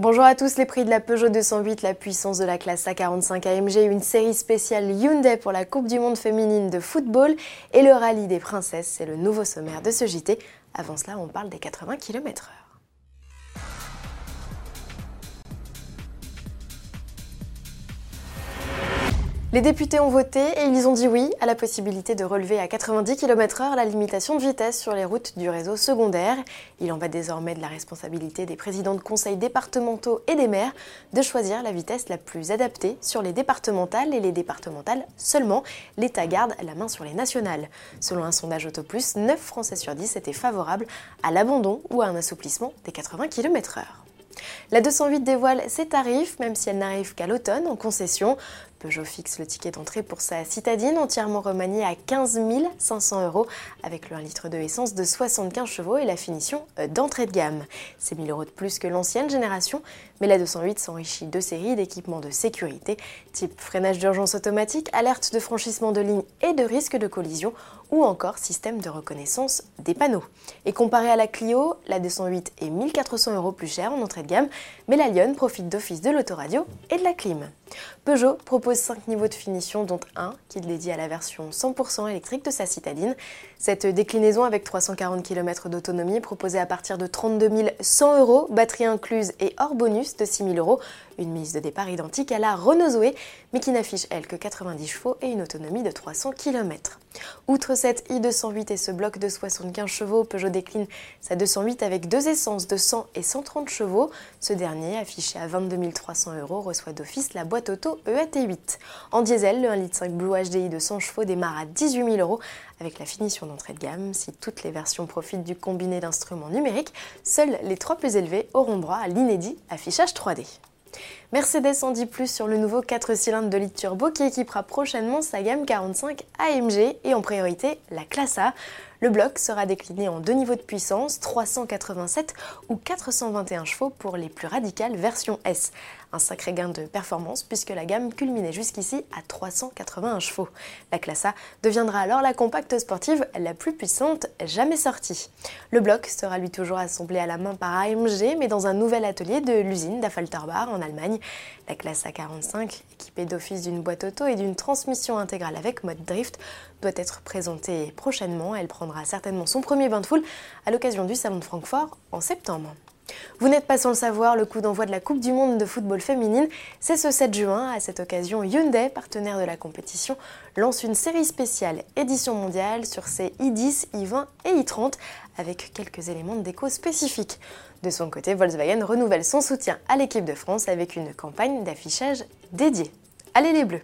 Bonjour à tous, les prix de la Peugeot 208, la puissance de la classe A45 AMG, une série spéciale Hyundai pour la Coupe du Monde féminine de football et le rallye des princesses, c'est le nouveau sommaire de ce JT. Avant cela, on parle des 80 km/h. Les députés ont voté et ils ont dit oui à la possibilité de relever à 90 km/h la limitation de vitesse sur les routes du réseau secondaire. Il en va désormais de la responsabilité des présidents de conseils départementaux et des maires de choisir la vitesse la plus adaptée sur les départementales et les départementales seulement. L'État garde la main sur les nationales. Selon un sondage Autoplus, 9 Français sur 10 étaient favorables à l'abandon ou à un assouplissement des 80 km/h. La 208 dévoile ses tarifs, même si elle n'arrive qu'à l'automne en concession. Peugeot fixe le ticket d'entrée pour sa citadine entièrement remaniée à 15 500 euros avec le 1 litre de essence de 75 chevaux et la finition euh, d'entrée de gamme. C'est 1000 euros de plus que l'ancienne génération, mais la 208 s'enrichit de séries d'équipements de sécurité type freinage d'urgence automatique, alerte de franchissement de ligne et de risque de collision ou encore système de reconnaissance des panneaux. Et comparé à la Clio, la 208 est 1400 euros plus chère en entrée de gamme, mais la Lyon profite d'office de l'autoradio et de la clim. Peugeot propose 5 niveaux de finition, dont un qui est dédié à la version 100% électrique de sa citadine. Cette déclinaison avec 340 km d'autonomie proposée à partir de 32 100 euros, batterie incluse et hors bonus de 6 000 euros. Une mise de départ identique à la Renault Zoé, mais qui n'affiche elle que 90 chevaux et une autonomie de 300 km. Outre cette i208 et ce bloc de 75 chevaux, Peugeot décline sa 208 avec deux essences de 100 et 130 chevaux. Ce dernier, affiché à 22 300 euros, reçoit d'office la boîte auto EAT8. En diesel, le 1,5 litre Blue HDI de 100 chevaux démarre à 18 000 euros avec la finition d'entrée de gamme. Si toutes les versions profitent du combiné d'instruments numériques, seuls les trois plus élevés auront droit à l'inédit affichage 3D. Mercedes en dit plus sur le nouveau 4 cylindres de litre turbo qui équipera prochainement sa gamme 45 AMG et en priorité la classe A. Le bloc sera décliné en deux niveaux de puissance, 387 ou 421 chevaux pour les plus radicales versions S. Un sacré gain de performance puisque la gamme culminait jusqu'ici à 381 chevaux. La classe A deviendra alors la compacte sportive la plus puissante jamais sortie. Le bloc sera lui toujours assemblé à la main par AMG mais dans un nouvel atelier de l'usine d'Affalterbach en Allemagne. La classe A45, équipée d'office d'une boîte auto et d'une transmission intégrale avec mode drift, doit être présentée prochainement. Prendra certainement son premier bain de foule à l'occasion du Salon de Francfort en septembre. Vous n'êtes pas sans le savoir, le coup d'envoi de la Coupe du Monde de football féminine, c'est ce 7 juin. À cette occasion, Hyundai, partenaire de la compétition, lance une série spéciale édition mondiale sur ses i10, i20 et i30 avec quelques éléments de déco spécifiques. De son côté, Volkswagen renouvelle son soutien à l'équipe de France avec une campagne d'affichage dédiée. Allez les Bleus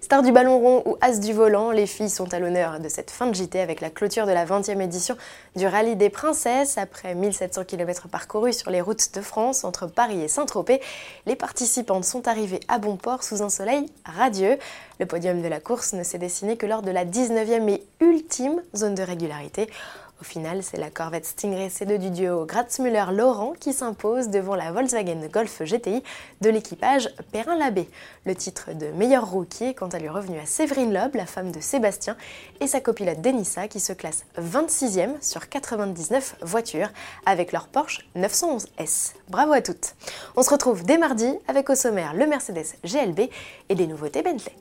Star du ballon rond ou as du volant, les filles sont à l'honneur de cette fin de JT avec la clôture de la 20e édition du Rallye des Princesses. Après 1700 km parcourus sur les routes de France entre Paris et Saint-Tropez, les participantes sont arrivées à bon port sous un soleil radieux. Le podium de la course ne s'est dessiné que lors de la 19e et ultime zone de régularité. Au final, c'est la Corvette Stingray C2 du duo Gratz-Müller-Laurent qui s'impose devant la Volkswagen Golf GTI de l'équipage Perrin-Labbé. Le titre de meilleur rookie est quant à lui revenu à Séverine Loeb, la femme de Sébastien, et sa copilote Denissa qui se classe 26e sur 99 voitures avec leur Porsche 911S. Bravo à toutes On se retrouve dès mardi avec au sommaire le Mercedes GLB et des nouveautés Bentley.